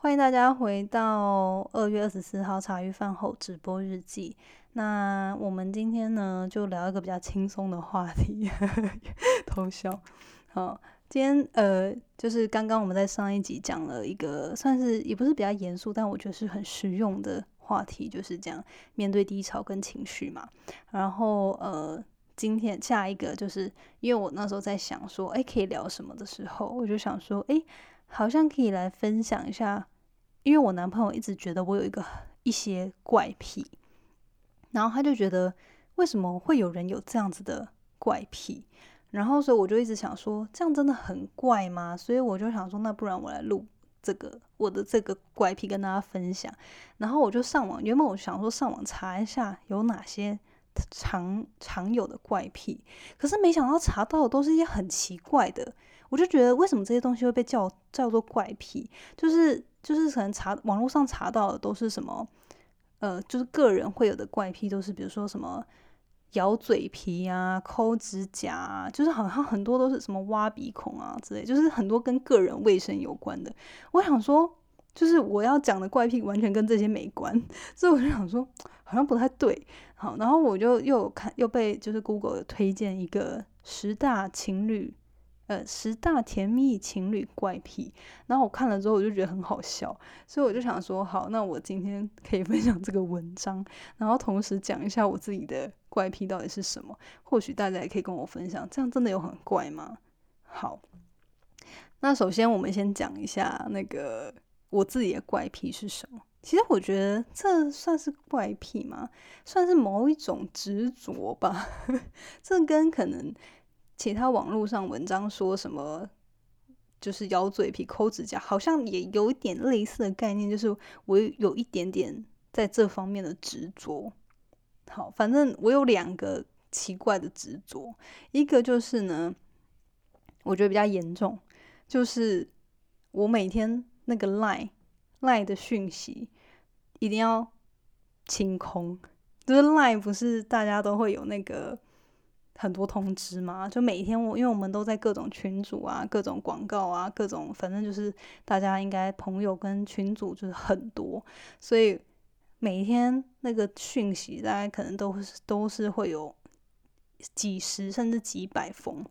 欢迎大家回到二月二十四号茶余饭后直播日记。那我们今天呢，就聊一个比较轻松的话题，偷笑。好，今天呃，就是刚刚我们在上一集讲了一个，算是也不是比较严肃，但我觉得是很实用的话题，就是讲面对低潮跟情绪嘛。然后呃，今天下一个就是因为我那时候在想说，哎，可以聊什么的时候，我就想说，哎。好像可以来分享一下，因为我男朋友一直觉得我有一个一些怪癖，然后他就觉得为什么会有人有这样子的怪癖，然后所以我就一直想说，这样真的很怪吗？所以我就想说，那不然我来录这个我的这个怪癖跟大家分享。然后我就上网，原本我想说上网查一下有哪些常常有的怪癖，可是没想到查到的都是一些很奇怪的。我就觉得，为什么这些东西会被叫叫做怪癖？就是就是可能查网络上查到的都是什么，呃，就是个人会有的怪癖，都是比如说什么咬嘴皮啊、抠指甲啊，就是好像很多都是什么挖鼻孔啊之类，就是很多跟个人卫生有关的。我想说，就是我要讲的怪癖完全跟这些没关，所以我就想说，好像不太对。好，然后我就又看又被就是 Google 推荐一个十大情侣。呃，十大甜蜜情侣怪癖，然后我看了之后，我就觉得很好笑，所以我就想说，好，那我今天 可以分享这个文章，然后同时讲一下我自己的怪癖到底是什么，或许大家也可以跟我分享，这样真的有很怪吗？好，那首先我们先讲一下那个我自己的怪癖是什么。其实我觉得这算是怪癖吗？算是某一种执着吧，这跟可能。其他网络上文章说什么，就是咬嘴皮、抠指甲，好像也有一点类似的概念，就是我有一点点在这方面的执着。好，反正我有两个奇怪的执着，一个就是呢，我觉得比较严重，就是我每天那个 line line 的讯息一定要清空，就是 line 不是大家都会有那个。很多通知嘛，就每天我因为我们都在各种群组啊、各种广告啊、各种反正就是大家应该朋友跟群组就是很多，所以每天那个讯息大概可能都是都是会有几十甚至几百封。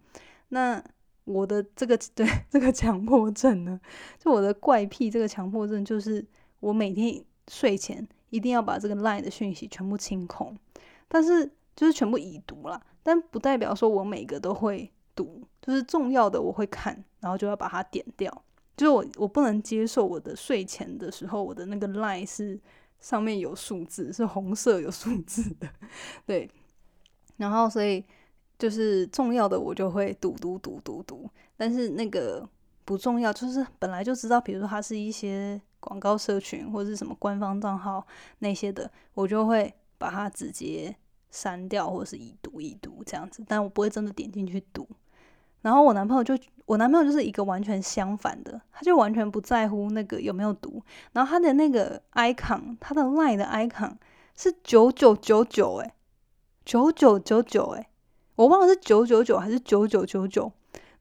那我的这个 对这个强迫症呢，就我的怪癖，这个强迫症就是我每天睡前一定要把这个 LINE 的讯息全部清空，但是就是全部已读了。但不代表说我每个都会读，就是重要的我会看，然后就要把它点掉。就是我我不能接受我的睡前的时候，我的那个 line 是上面有数字，是红色有数字的，对。然后所以就是重要的我就会读读读读读，但是那个不重要，就是本来就知道，比如说它是一些广告社群或者是什么官方账号那些的，我就会把它直接。删掉或者是已读已读这样子，但我不会真的点进去读。然后我男朋友就，我男朋友就是一个完全相反的，他就完全不在乎那个有没有读。然后他的那个 icon，他的 line 的 icon 是九九九九，哎，九九九九，哎，我忘了是九九九还是九九九九。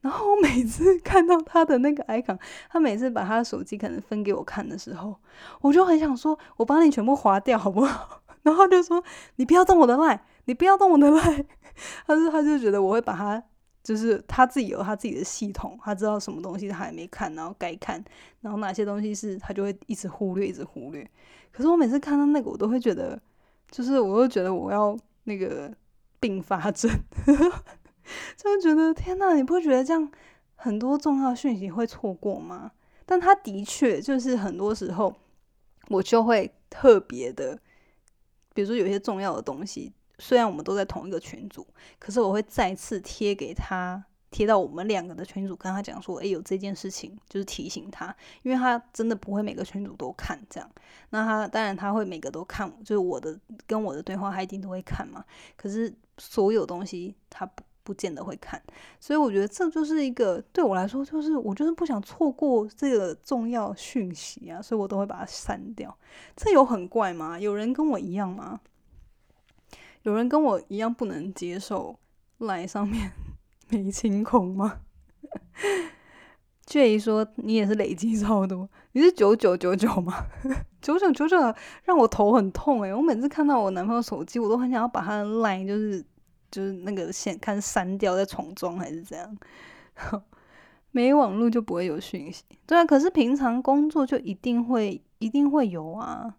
然后我每次看到他的那个 icon，他每次把他的手机可能分给我看的时候，我就很想说，我帮你全部划掉好不好？然后就说你不要动我的赖，你不要动我的赖。他说他就觉得我会把他，就是他自己有他自己的系统，他知道什么东西他还没看，然后该看，然后哪些东西是他就会一直忽略，一直忽略。可是我每次看到那个，我都会觉得，就是我会觉得我要那个并发症，就觉得天呐，你不会觉得这样很多重要讯息会错过吗？但他的确就是很多时候我就会特别的。比如说有些重要的东西，虽然我们都在同一个群组，可是我会再次贴给他，贴到我们两个的群组，跟他讲说，哎，有这件事情，就是提醒他，因为他真的不会每个群组都看这样。那他当然他会每个都看，就是我的跟我的对话，他一定都会看嘛。可是所有东西他不不见得会看，所以我觉得这就是一个对我来说，就是我就是不想错过这个重要讯息啊，所以我都会把它删掉。这有很怪吗？有人跟我一样吗？有人跟我一样不能接受赖上面 没清空吗？J 说你也是累积超多，你是九九九九吗？九九九九让我头很痛诶、我每次看到我男朋友手机，我都很想要把他的赖就是就是那个线看删掉再重装还是怎样。没网络就不会有讯息，对啊。可是平常工作就一定会一定会有啊。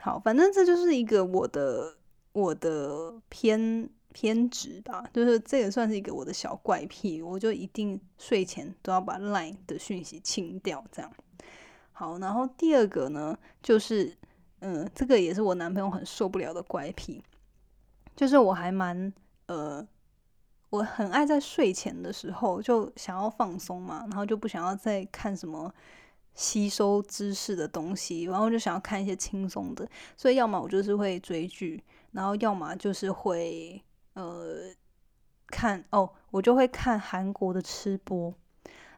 好，反正这就是一个我的我的偏偏执吧，就是这也算是一个我的小怪癖，我就一定睡前都要把 LINE 的讯息清掉，这样。好，然后第二个呢，就是嗯，这个也是我男朋友很受不了的怪癖，就是我还蛮呃，我很爱在睡前的时候就想要放松嘛，然后就不想要再看什么。吸收知识的东西，然后就想要看一些轻松的，所以要么我就是会追剧，然后要么就是会呃看哦，我就会看韩国的吃播。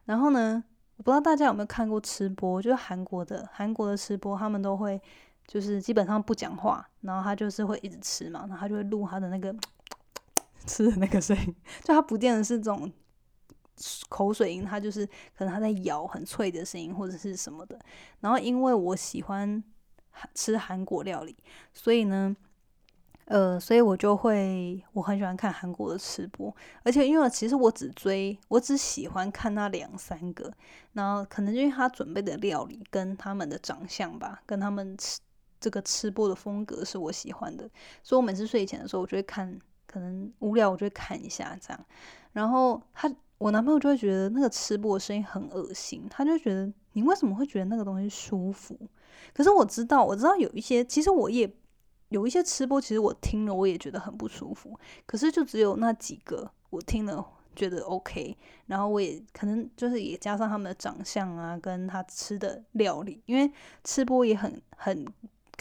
然后呢，我不知道大家有没有看过吃播，就是韩国的韩国的吃播，他们都会就是基本上不讲话，然后他就是会一直吃嘛，然后他就会录他的那个 吃的那个声音，就他不见得是这种。口水音，他就是可能他在咬很脆的声音或者是什么的。然后因为我喜欢吃韩国料理，所以呢，呃，所以我就会我很喜欢看韩国的吃播。而且因为其实我只追，我只喜欢看那两三个。然后可能因为他准备的料理跟他们的长相吧，跟他们吃这个吃播的风格是我喜欢的，所以我每次睡前的时候，我就会看。可能无聊，我就会看一下这样。然后他。我男朋友就会觉得那个吃播的声音很恶心，他就觉得你为什么会觉得那个东西舒服？可是我知道，我知道有一些，其实我也有一些吃播，其实我听了我也觉得很不舒服。可是就只有那几个我听了觉得 OK，然后我也可能就是也加上他们的长相啊，跟他吃的料理，因为吃播也很很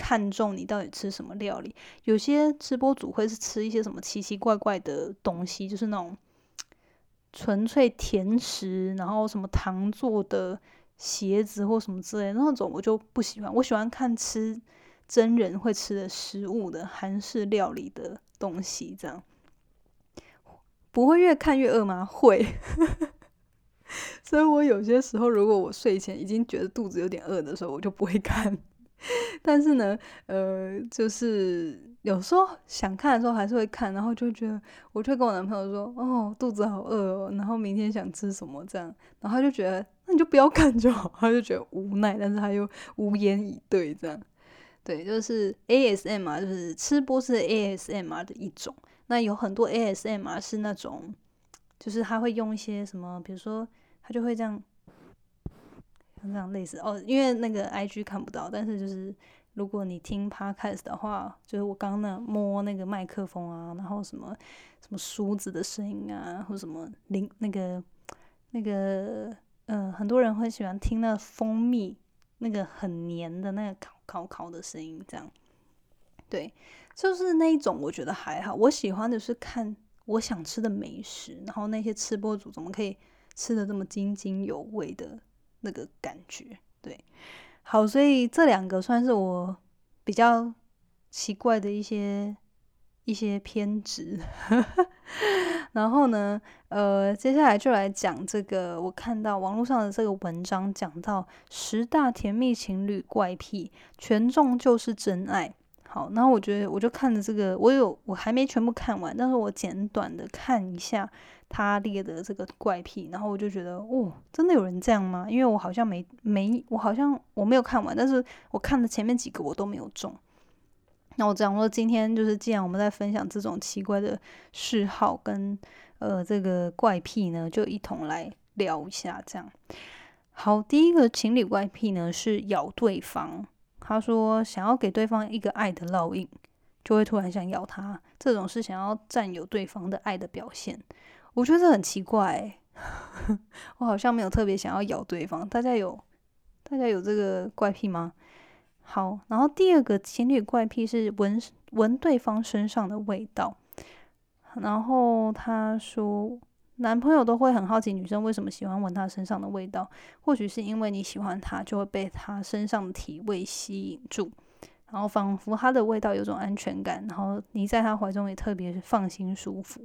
看重你到底吃什么料理。有些吃播主会是吃一些什么奇奇怪怪的东西，就是那种。纯粹甜食，然后什么糖做的鞋子或什么之类那种，我就不喜欢。我喜欢看吃真人会吃的食物的韩式料理的东西，这样不会越看越饿吗？会。所以我有些时候，如果我睡前已经觉得肚子有点饿的时候，我就不会看。但是呢，呃，就是有时候想看的时候还是会看，然后就觉得，我就跟我男朋友说，哦，肚子好饿哦，然后明天想吃什么这样，然后他就觉得，那你就不要看就好，他就觉得无奈，但是他又无言以对这样，对，就是 ASM 啊，就是吃播是 ASM r 的一种，那有很多 ASM r 是那种，就是他会用一些什么，比如说他就会这样。像这样类似哦，因为那个 I G 看不到，但是就是如果你听 Podcast 的话，就是我刚刚那摸那个麦克风啊，然后什么什么梳子的声音啊，或什么铃那个那个嗯，很多人会喜欢听那蜂蜜那个很黏的那个烤烤烤的声音，这样对，就是那一种我觉得还好。我喜欢的是看我想吃的美食，然后那些吃播主怎么可以吃的这么津津有味的。那个感觉，对，好，所以这两个算是我比较奇怪的一些一些偏执。然后呢，呃，接下来就来讲这个，我看到网络上的这个文章讲到十大甜蜜情侣怪癖，权重就是真爱。好，然后我觉得我就看着这个，我有我还没全部看完，但是我简短的看一下。他列的这个怪癖，然后我就觉得，哦，真的有人这样吗？因为我好像没没，我好像我没有看完，但是我看的前面几个我都没有中。那我这样说，今天就是既然我们在分享这种奇怪的嗜好跟呃这个怪癖呢，就一同来聊一下。这样好，第一个情侣怪癖呢是咬对方。他说想要给对方一个爱的烙印，就会突然想咬他，这种是想要占有对方的爱的表现。我觉得这很奇怪，我好像没有特别想要咬对方。大家有大家有这个怪癖吗？好，然后第二个情侣怪癖是闻闻对方身上的味道。然后他说，男朋友都会很好奇女生为什么喜欢闻他身上的味道。或许是因为你喜欢他，就会被他身上的体味吸引住，然后仿佛他的味道有种安全感，然后你在他怀中也特别放心舒服。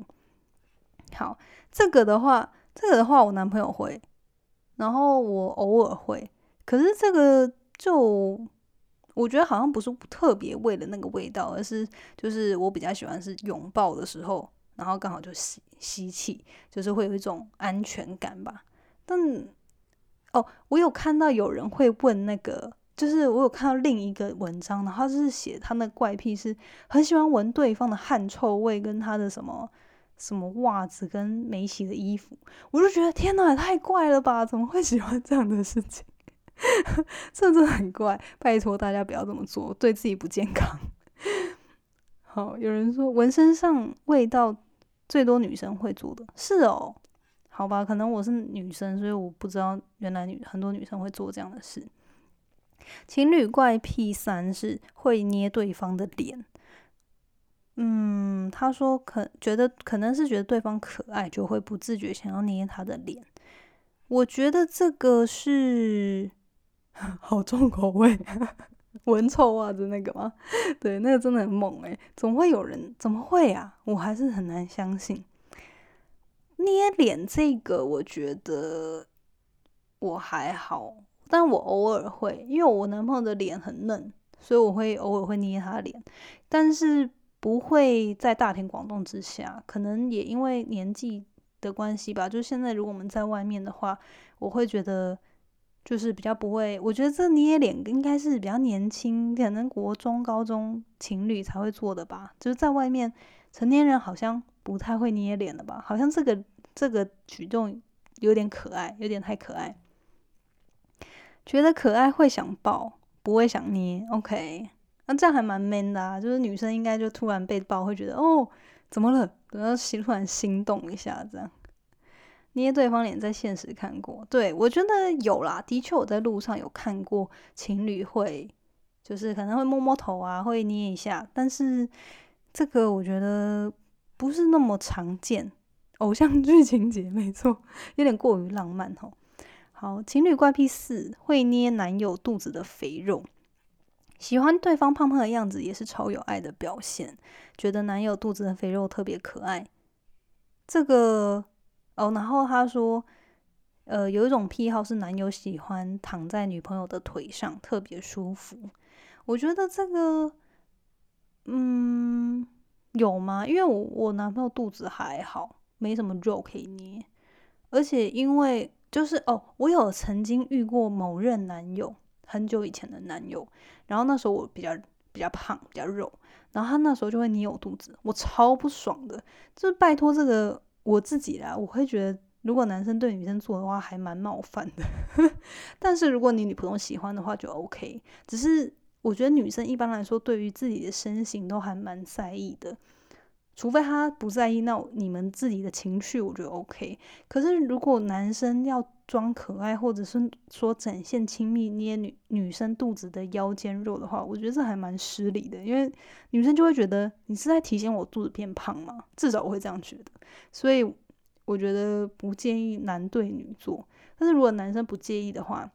好，这个的话，这个的话，我男朋友会，然后我偶尔会，可是这个就我觉得好像不是特别为了那个味道，而是就是我比较喜欢是拥抱的时候，然后刚好就吸吸气，就是会有一种安全感吧。但哦，我有看到有人会问那个，就是我有看到另一个文章，然后就是写他那怪癖是很喜欢闻对方的汗臭味跟他的什么。什么袜子跟没洗的衣服，我就觉得天哪，太怪了吧？怎么会喜欢这样的事情？这真的很怪，拜托大家不要这么做，对自己不健康。好，有人说纹身上味道最多女生会做的，是哦？好吧，可能我是女生，所以我不知道原来女很多女生会做这样的事。情侣怪癖三是会捏对方的脸。嗯，他说可觉得可能是觉得对方可爱，就会不自觉想要捏他的脸。我觉得这个是 好重口味，闻臭袜子那个吗？对，那个真的很猛诶，总会有人怎么会啊？我还是很难相信捏脸这个，我觉得我还好，但我偶尔会，因为我男朋友的脸很嫩，所以我会偶尔会捏他脸，但是。不会在大庭广众之下，可能也因为年纪的关系吧。就现在，如果我们在外面的话，我会觉得就是比较不会。我觉得这捏脸应该是比较年轻，可能国中、高中情侣才会做的吧。就是在外面，成年人好像不太会捏脸的吧？好像这个这个举动有点可爱，有点太可爱。觉得可爱会想抱，不会想捏。OK。那这样还蛮 man 的啊，就是女生应该就突然被抱，会觉得哦，怎么了？然后心突然心动一下，这样捏对方脸，在现实看过，对我觉得有啦，的确我在路上有看过情侣会，就是可能会摸摸头啊，会捏一下，但是这个我觉得不是那么常见，偶像剧情节没错，有点过于浪漫吼。好，情侣怪癖四，会捏男友肚子的肥肉。喜欢对方胖胖的样子也是超有爱的表现，觉得男友肚子的肥肉特别可爱。这个哦，然后他说，呃，有一种癖好是男友喜欢躺在女朋友的腿上，特别舒服。我觉得这个，嗯，有吗？因为我我男朋友肚子还好，没什么肉可以捏，而且因为就是哦，我有曾经遇过某任男友。很久以前的男友，然后那时候我比较比较胖，比较肉，然后他那时候就会捏我肚子，我超不爽的。就是拜托这个我自己啦，我会觉得如果男生对女生做的话，还蛮冒犯的。但是如果你女朋友喜欢的话，就 OK。只是我觉得女生一般来说对于自己的身形都还蛮在意的。除非他不在意，那你们自己的情绪我觉得 OK。可是如果男生要装可爱，或者是说展现亲密，捏女女生肚子的腰间肉的话，我觉得这还蛮失礼的，因为女生就会觉得你是在提醒我肚子变胖吗？至少我会这样觉得。所以我觉得不建议男对女做。但是如果男生不介意的话，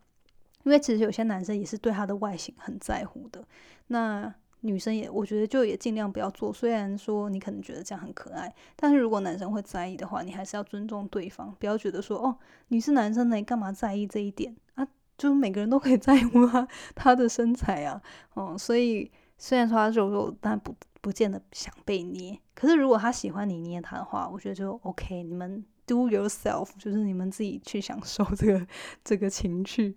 因为其实有些男生也是对他的外形很在乎的，那。女生也，我觉得就也尽量不要做。虽然说你可能觉得这样很可爱，但是如果男生会在意的话，你还是要尊重对方，不要觉得说哦，你是男生，你干嘛在意这一点啊？就是每个人都可以在乎他 他的身材啊，哦，所以虽然说他肉肉，但不不见得想被捏。可是如果他喜欢你捏他的话，我觉得就 OK。你们 do yourself，就是你们自己去享受这个这个情趣。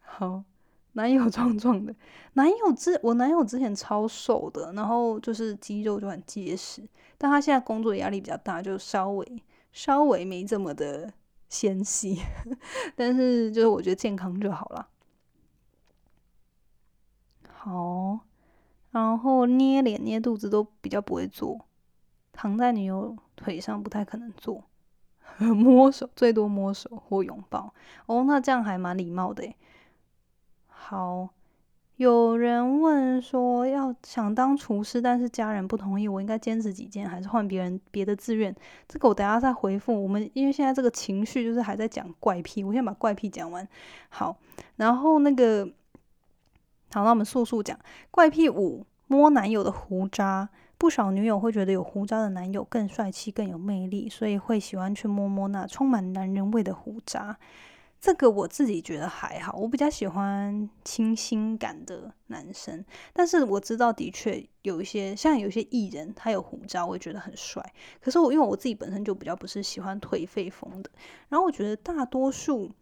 好。男友壮壮的，男友之我男友之前超瘦的，然后就是肌肉就很结实，但他现在工作压力比较大，就稍微稍微没这么的纤细，但是就是我觉得健康就好了。好，然后捏脸捏肚子都比较不会做，躺在女友腿上不太可能做，摸手最多摸手或拥抱，哦，那这样还蛮礼貌的诶。好，有人问说要想当厨师，但是家人不同意，我应该坚持己见，还是换别人别的志愿？这个我等下再回复。我们因为现在这个情绪就是还在讲怪癖，我先把怪癖讲完。好，然后那个，好，那我们速速讲怪癖五：摸男友的胡渣。不少女友会觉得有胡渣的男友更帅气、更有魅力，所以会喜欢去摸摸那充满男人味的胡渣。这个我自己觉得还好，我比较喜欢清新感的男生。但是我知道，的确有一些像有些艺人，他有胡渣，我也觉得很帅。可是我因为我自己本身就比较不是喜欢颓废风的，然后我觉得大多数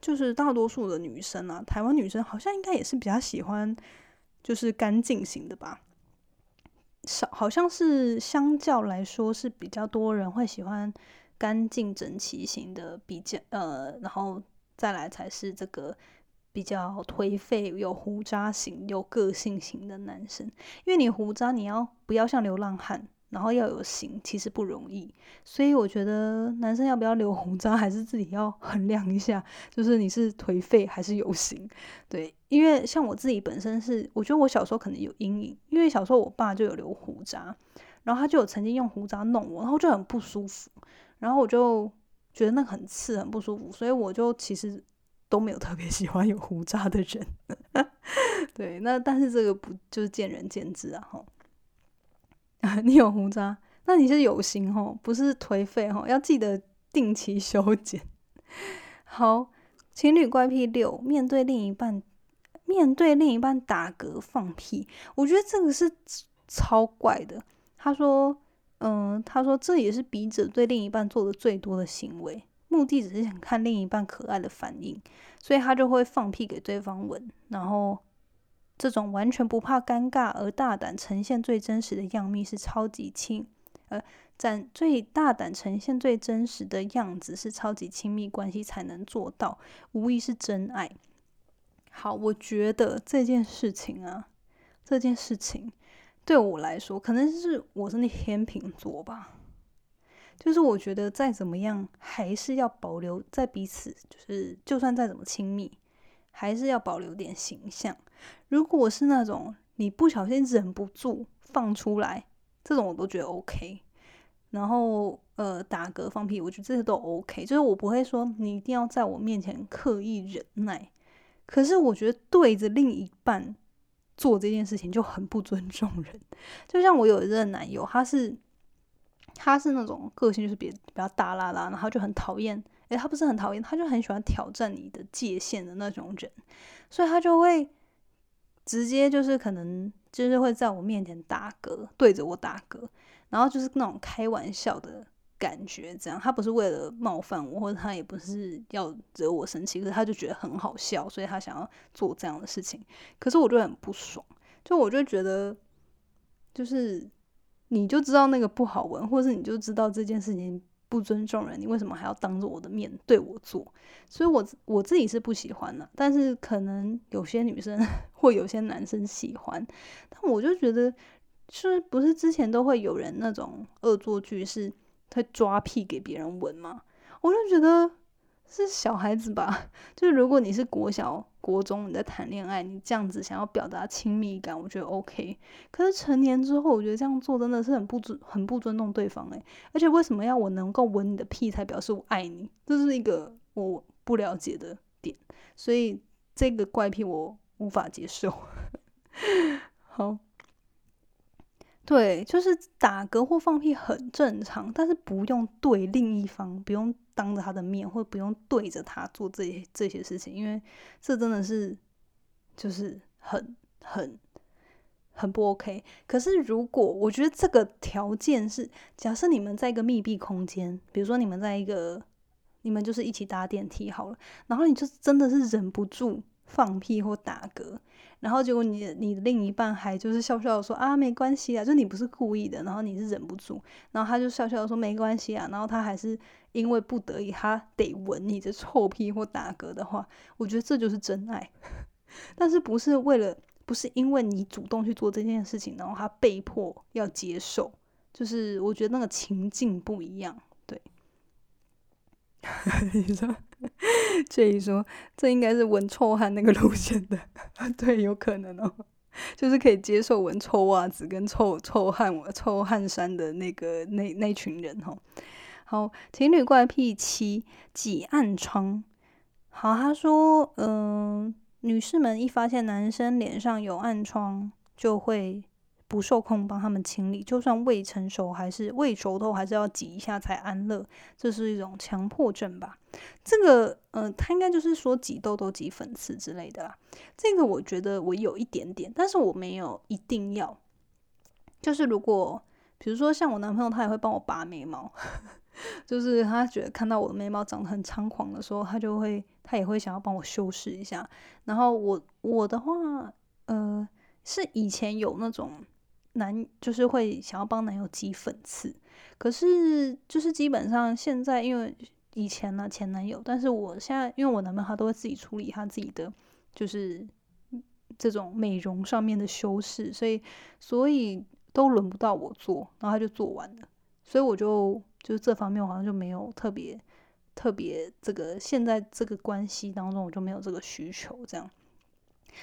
就是大多数的女生啊，台湾女生好像应该也是比较喜欢就是干净型的吧。少好像是相较来说是比较多人会喜欢。干净整齐型的比较，呃，然后再来才是这个比较颓废、有胡渣型、有个性型的男生。因为你胡渣，你要不要像流浪汉，然后要有型，其实不容易。所以我觉得男生要不要留胡渣，还是自己要衡量一下，就是你是颓废还是有型。对，因为像我自己本身是，我觉得我小时候可能有阴影，因为小时候我爸就有留胡渣，然后他就有曾经用胡渣弄我，然后就很不舒服。然后我就觉得那很刺，很不舒服，所以我就其实都没有特别 喜欢有胡渣的人。对，那但是这个不就是见仁见智啊？哈，你有胡渣，那你是有型哦，不是颓废哦，要记得定期修剪。好，情侣怪癖六，面对另一半，面对另一半打嗝放屁，我觉得这个是超怪的。他说。嗯，他说这也是笔者对另一半做的最多的行为，目的只是想看另一半可爱的反应，所以他就会放屁给对方闻。然后这种完全不怕尴尬而大胆呈现最真实的样貌是超级亲，呃，展最大胆呈现最真实的样子是超级亲密关系才能做到，无疑是真爱。好，我觉得这件事情啊，这件事情。对我来说，可能是我是那天秤座吧，就是我觉得再怎么样，还是要保留在彼此，就是就算再怎么亲密，还是要保留点形象。如果是那种你不小心忍不住放出来，这种我都觉得 OK。然后呃，打嗝放屁，我觉得这些都 OK，就是我不会说你一定要在我面前刻意忍耐。可是我觉得对着另一半。做这件事情就很不尊重人，就像我有一任男友，他是他是那种个性就是比比较大啦啦，然后就很讨厌，诶，他不是很讨厌，他就很喜欢挑战你的界限的那种人，所以他就会直接就是可能就是会在我面前打嗝，对着我打嗝，然后就是那种开玩笑的。感觉这样，他不是为了冒犯我，或者他也不是要惹我生气，可是他就觉得很好笑，所以他想要做这样的事情。可是我就很不爽，就我就觉得，就是你就知道那个不好闻，或者是你就知道这件事情不尊重人，你为什么还要当着我的面对我做？所以，我我自己是不喜欢的，但是可能有些女生 或有些男生喜欢，但我就觉得，是不是之前都会有人那种恶作剧是？他抓屁给别人闻吗？我就觉得是小孩子吧。就是如果你是国小、国中你在谈恋爱，你这样子想要表达亲密感，我觉得 OK。可是成年之后，我觉得这样做真的是很不尊、很不尊重对方诶。而且为什么要我能够闻你的屁才表示我爱你？这是一个我不了解的点，所以这个怪癖我无法接受。好。对，就是打嗝或放屁很正常，但是不用对另一方，不用当着他的面，或不用对着他做这些这些事情，因为这真的是就是很很很不 OK。可是如果我觉得这个条件是，假设你们在一个密闭空间，比如说你们在一个，你们就是一起搭电梯好了，然后你就真的是忍不住放屁或打嗝。然后结果你你的另一半还就是笑笑说啊没关系啊，就你不是故意的，然后你是忍不住，然后他就笑笑说没关系啊，然后他还是因为不得已他得闻你的臭屁或打嗝的话，我觉得这就是真爱，但是不是为了不是因为你主动去做这件事情，然后他被迫要接受，就是我觉得那个情境不一样，你说，这一说，这应该是闻臭汗那个路线的，对，有可能哦，就是可以接受闻臭袜子跟臭臭汗臭汗衫的那个那那群人哦。好，情侣怪癖七挤暗疮。好，他说，嗯，女士们一发现男生脸上有暗疮，就会不受控帮他们清理，就算未成熟还是未熟透，还是要挤一下才安乐，这是一种强迫症吧？这个，呃，他应该就是说挤痘痘、挤粉刺之类的啦。这个我觉得我有一点点，但是我没有一定要。就是如果，比如说像我男朋友，他也会帮我拔眉毛，就是他觉得看到我的眉毛长得很猖狂的时候，他就会，他也会想要帮我修饰一下。然后我我的话，呃，是以前有那种男，就是会想要帮男友挤粉刺，可是就是基本上现在因为以前呢前男友，但是我现在因为我男朋友他都会自己处理他自己的，就是这种美容上面的修饰，所以所以。都轮不到我做，然后他就做完了，所以我就就是这方面我好像就没有特别特别这个现在这个关系当中我就没有这个需求这样。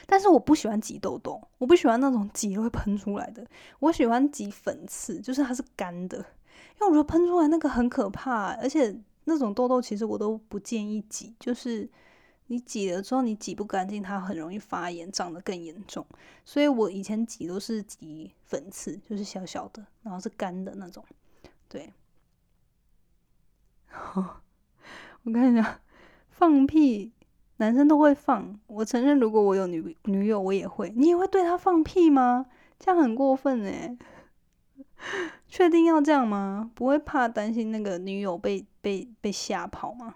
但是我不喜欢挤痘痘，我不喜欢那种挤会喷出来的，我喜欢挤粉刺，就是它是干的，因为我觉得喷出来那个很可怕，而且那种痘痘其实我都不建议挤，就是。你挤了之后，你挤不干净，它很容易发炎，长得更严重。所以我以前挤都是挤粉刺，就是小小的，然后是干的那种。对，我跟你讲，放屁，男生都会放。我承认，如果我有女女友，我也会。你也会对他放屁吗？这样很过分哎！确定要这样吗？不会怕担心那个女友被被被吓跑吗？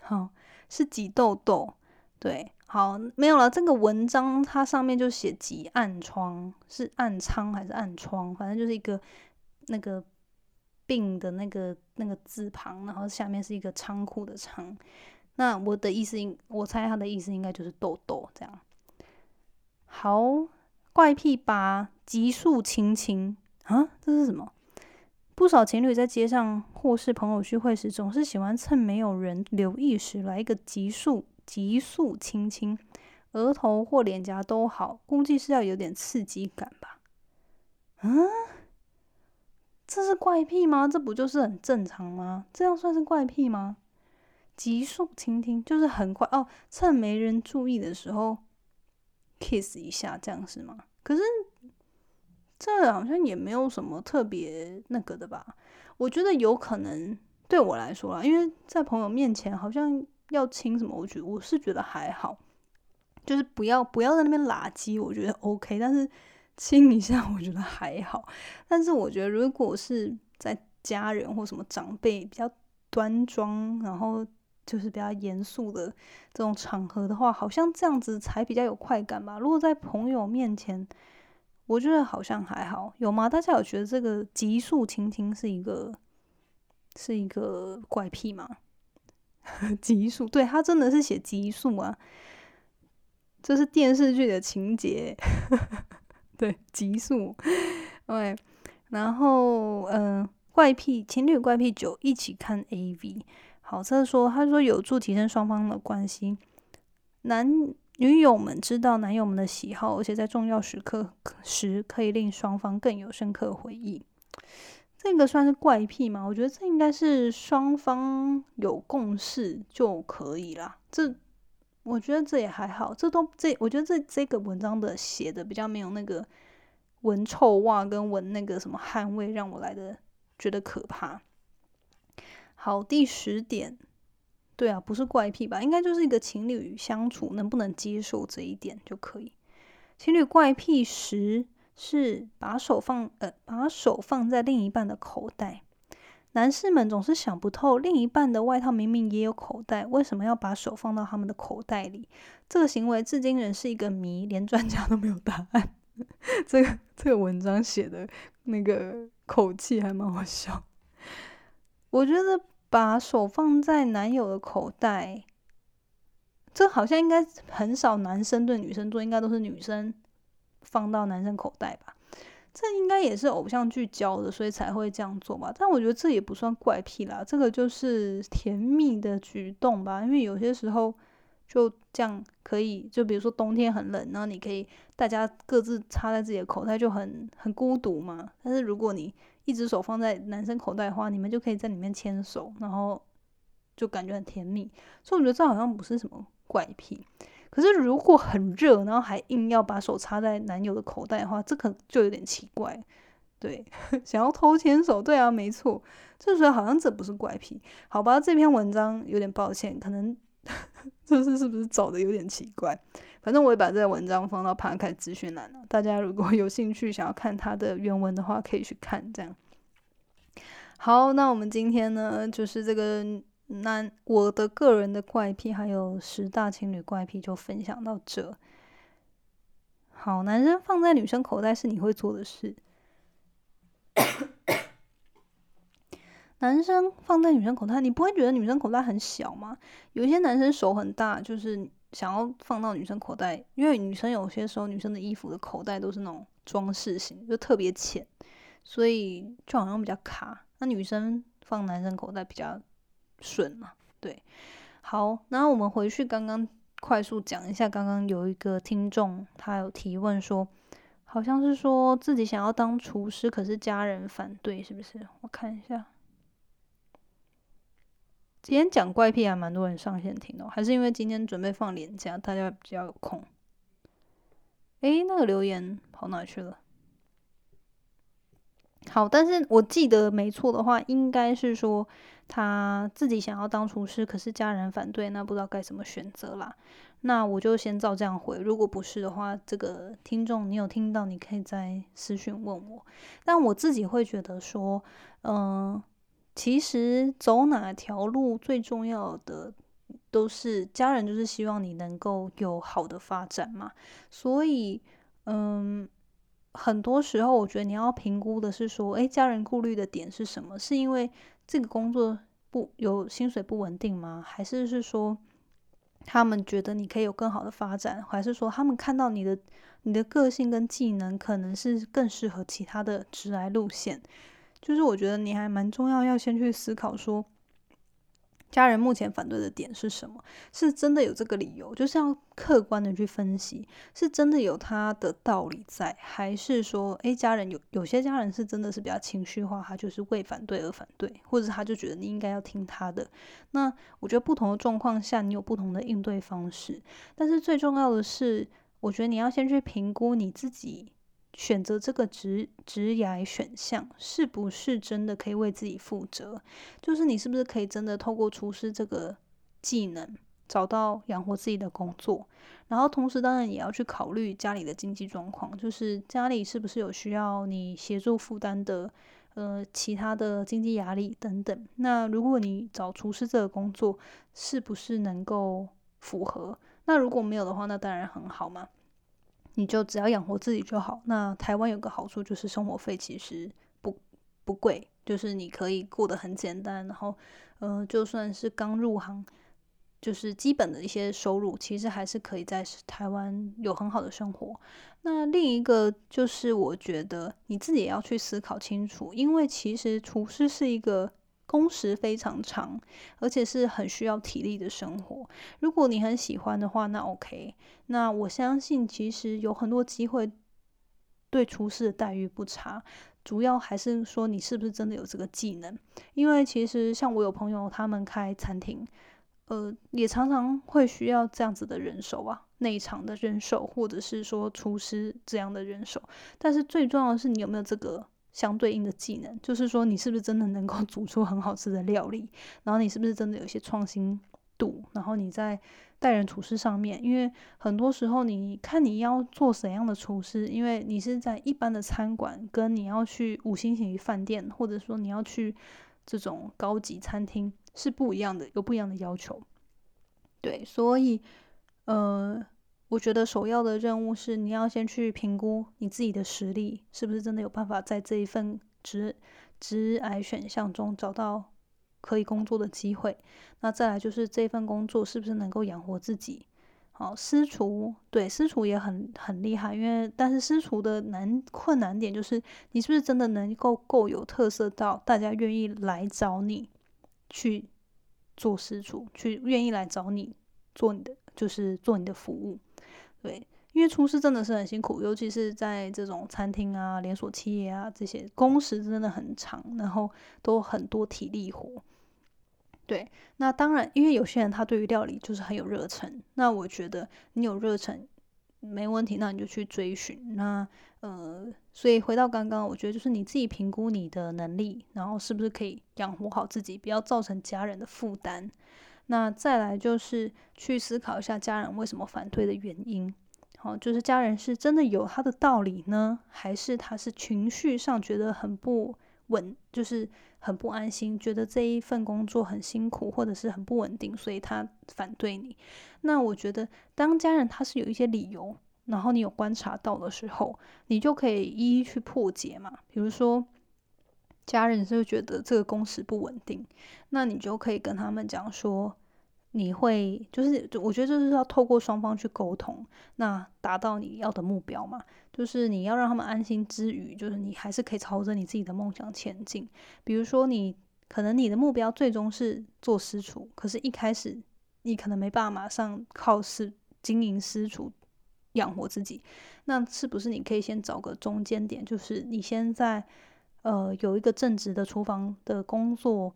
好。是挤痘痘，对，好，没有了。这个文章它上面就写挤暗疮，是暗疮还是暗疮？反正就是一个那个病的那个那个字旁，然后下面是一个仓库的仓。那我的意思，应我猜他的意思应该就是痘痘这样。好，怪癖八，急速亲亲啊，这是什么？不少情侣在街上或是朋友聚会时，总是喜欢趁没有人留意时来一个急速急速亲亲，额头或脸颊都好，估计是要有点刺激感吧。嗯，这是怪癖吗？这不就是很正常吗？这样算是怪癖吗？急速倾听就是很快哦，趁没人注意的时候 kiss 一下，这样是吗？可是。这好像也没有什么特别那个的吧？我觉得有可能对我来说啦，因为在朋友面前好像要亲什么，我觉我是觉得还好，就是不要不要在那边垃圾，我觉得 OK。但是亲一下，我觉得还好。但是我觉得如果是在家人或什么长辈比较端庄，然后就是比较严肃的这种场合的话，好像这样子才比较有快感吧。如果在朋友面前，我觉得好像还好，有吗？大家有觉得这个急速倾听是一个是一个怪癖吗？急速，对他真的是写急速啊，这是电视剧的情节。对，急速。对，然后嗯，怪癖情侣怪癖九，一起看 A V。好，这说他说有助提升双方的关系，男。女友们知道男友们的喜好，而且在重要时刻时可以令双方更有深刻回忆。这个算是怪癖吗？我觉得这应该是双方有共识就可以啦。这我觉得这也还好，这都这我觉得这这个文章的写的比较没有那个闻臭袜跟闻那个什么汗味让我来的觉得可怕。好，第十点。对啊，不是怪癖吧？应该就是一个情侣相处能不能接受这一点就可以。情侣怪癖十是把手放呃把手放在另一半的口袋。男士们总是想不透，另一半的外套明明也有口袋，为什么要把手放到他们的口袋里？这个行为至今仍是一个谜，连专家都没有答案。这个这个文章写的那个口气还蛮好笑，我觉得。把手放在男友的口袋，这好像应该很少男生对女生做，应该都是女生放到男生口袋吧？这应该也是偶像剧教的，所以才会这样做吧？但我觉得这也不算怪癖啦，这个就是甜蜜的举动吧？因为有些时候就这样可以，就比如说冬天很冷，然后你可以大家各自插在自己的口袋，就很很孤独嘛。但是如果你一只手放在男生口袋的话，你们就可以在里面牵手，然后就感觉很甜蜜。所以我觉得这好像不是什么怪癖。可是如果很热，然后还硬要把手插在男友的口袋的话，这可就有点奇怪。对，想要偷牵手，对啊，没错。这时候好像这不是怪癖，好吧？这篇文章有点抱歉，可能 这是是不是找的有点奇怪？反正我也把这个文章放到盘开资讯栏了，大家如果有兴趣想要看它的原文的话，可以去看。这样。好，那我们今天呢，就是这个男我的个人的怪癖，还有十大情侣怪癖，就分享到这。好，男生放在女生口袋是你会做的事。男生放在女生口袋，你不会觉得女生口袋很小吗？有些男生手很大，就是想要放到女生口袋，因为女生有些时候女生的衣服的口袋都是那种装饰型，就特别浅，所以就好像比较卡。那女生放男生口袋比较顺嘛？对。好，那我们回去刚刚快速讲一下，刚刚有一个听众他有提问说。好像是说自己想要当厨师，可是家人反对，是不是？我看一下，今天讲怪癖还蛮多人上线听的，还是因为今天准备放年假，大家比较有空。诶，那个留言跑哪去了？好，但是我记得没错的话，应该是说他自己想要当厨师，可是家人反对，那不知道该怎么选择啦。那我就先照这样回，如果不是的话，这个听众你有听到，你可以在私讯问我。但我自己会觉得说，嗯，其实走哪条路最重要的都是家人，就是希望你能够有好的发展嘛。所以，嗯，很多时候我觉得你要评估的是说，诶，家人顾虑的点是什么？是因为这个工作不有薪水不稳定吗？还是是说？他们觉得你可以有更好的发展，还是说他们看到你的你的个性跟技能可能是更适合其他的直来路线？就是我觉得你还蛮重要，要先去思考说。家人目前反对的点是什么？是真的有这个理由，就是要客观的去分析，是真的有他的道理在，还是说，诶，家人有有些家人是真的是比较情绪化，他就是为反对而反对，或者他就觉得你应该要听他的。那我觉得不同的状况下，你有不同的应对方式，但是最重要的是，我觉得你要先去评估你自己。选择这个职职涯选项是不是真的可以为自己负责？就是你是不是可以真的透过厨师这个技能找到养活自己的工作？然后同时当然也要去考虑家里的经济状况，就是家里是不是有需要你协助负担的呃其他的经济压力等等。那如果你找厨师这个工作是不是能够符合？那如果没有的话，那当然很好嘛。你就只要养活自己就好。那台湾有个好处就是生活费其实不不贵，就是你可以过得很简单。然后，呃，就算是刚入行，就是基本的一些收入，其实还是可以在台湾有很好的生活。那另一个就是我觉得你自己也要去思考清楚，因为其实厨师是一个。工时非常长，而且是很需要体力的生活。如果你很喜欢的话，那 OK。那我相信其实有很多机会，对厨师的待遇不差。主要还是说你是不是真的有这个技能。因为其实像我有朋友，他们开餐厅，呃，也常常会需要这样子的人手啊，内场的人手，或者是说厨师这样的人手。但是最重要的是，你有没有这个？相对应的技能，就是说你是不是真的能够 煮出很好吃的料理，然后你是不是真的有一些创新度，然后你在待人处事上面，因为很多时候你看你要做怎样的厨师，因为你是在一般的餐馆，跟你要去五星级饭店，或者说你要去这种高级餐厅是不一样的，有不一样的要求。对，所以呃。我觉得首要的任务是，你要先去评估你自己的实力，是不是真的有办法在这一份职职癌选项中找到可以工作的机会。那再来就是这份工作是不是能够养活自己？好，私厨对私厨也很很厉害，因为但是私厨的难困难点就是你是不是真的能够够有特色到大家愿意来找你去做私厨，去愿意来找你做你的就是做你的服务。对，因为厨师真的是很辛苦，尤其是在这种餐厅啊、连锁企业啊，这些工时真的很长，然后都很多体力活。对，那当然，因为有些人他对于料理就是很有热忱，那我觉得你有热忱没问题，那你就去追寻。那呃，所以回到刚刚，我觉得就是你自己评估你的能力，然后是不是可以养活好自己，不要造成家人的负担。那再来就是去思考一下家人为什么反对的原因。好，就是家人是真的有他的道理呢，还是他是情绪上觉得很不稳，就是很不安心，觉得这一份工作很辛苦，或者是很不稳定，所以他反对你。那我觉得，当家人他是有一些理由，然后你有观察到的时候，你就可以一一去破解嘛。比如说，家人是觉得这个工时不稳定，那你就可以跟他们讲说。你会就是，我觉得就是要透过双方去沟通，那达到你要的目标嘛。就是你要让他们安心之余，就是你还是可以朝着你自己的梦想前进。比如说，你可能你的目标最终是做私厨，可是一开始你可能没办法马上靠私经营私厨养活自己，那是不是你可以先找个中间点，就是你先在呃有一个正职的厨房的工作。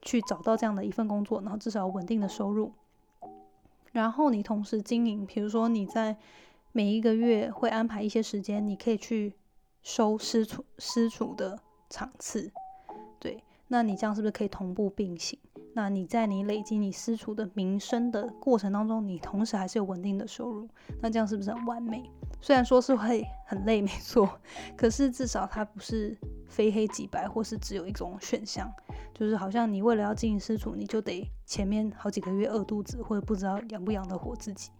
去找到这样的一份工作，然后至少稳定的收入。然后你同时经营，比如说你在每一个月会安排一些时间，你可以去收私厨私厨的场次，对，那你这样是不是可以同步并行？那你在你累积你私厨的名声的过程当中，你同时还是有稳定的收入，那这样是不是很完美？虽然说是会很累，没错，可是至少它不是非黑即白，或是只有一种选项，就是好像你为了要经营私厨，你就得前面好几个月饿肚子，或者不知道养不养得活自己。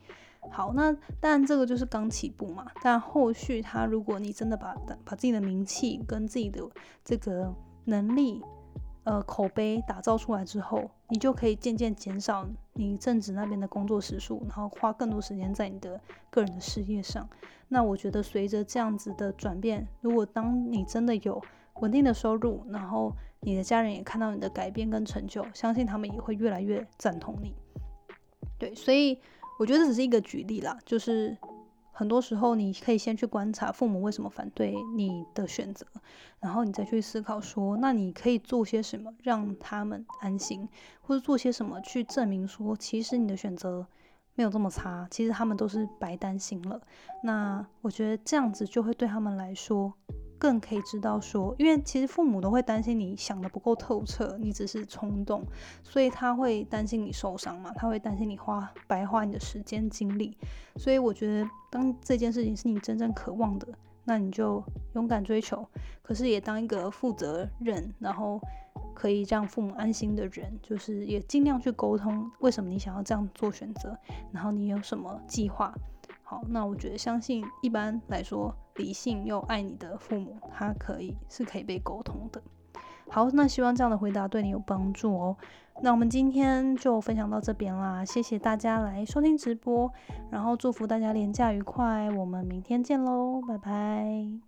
好，那当然这个就是刚起步嘛，但后续他如果你真的把把自己的名气跟自己的这个能力。呃，口碑打造出来之后，你就可以渐渐减少你正职那边的工作时数，然后花更多时间在你的个人的事业上。那我觉得随着这样子的转变，如果当你真的有稳定的收入，然后你的家人也看到你的改变跟成就，相信他们也会越来越赞同你。对，所以我觉得只是一个举例啦，就是。很多时候，你可以先去观察父母为什么反对你的选择，然后你再去思考说，那你可以做些什么让他们安心，或者做些什么去证明说，其实你的选择没有这么差，其实他们都是白担心了。那我觉得这样子就会对他们来说。更可以知道说，因为其实父母都会担心你想的不够透彻，你只是冲动，所以他会担心你受伤嘛，他会担心你花白花你的时间精力。所以我觉得，当这件事情是你真正渴望的，那你就勇敢追求。可是也当一个负责任，然后可以让父母安心的人，就是也尽量去沟通为什么你想要这样做选择，然后你有什么计划。好，那我觉得相信一般来说，理性又爱你的父母，他可以是可以被沟通的。好，那希望这样的回答对你有帮助哦。那我们今天就分享到这边啦，谢谢大家来收听直播，然后祝福大家廉假愉快，我们明天见喽，拜拜。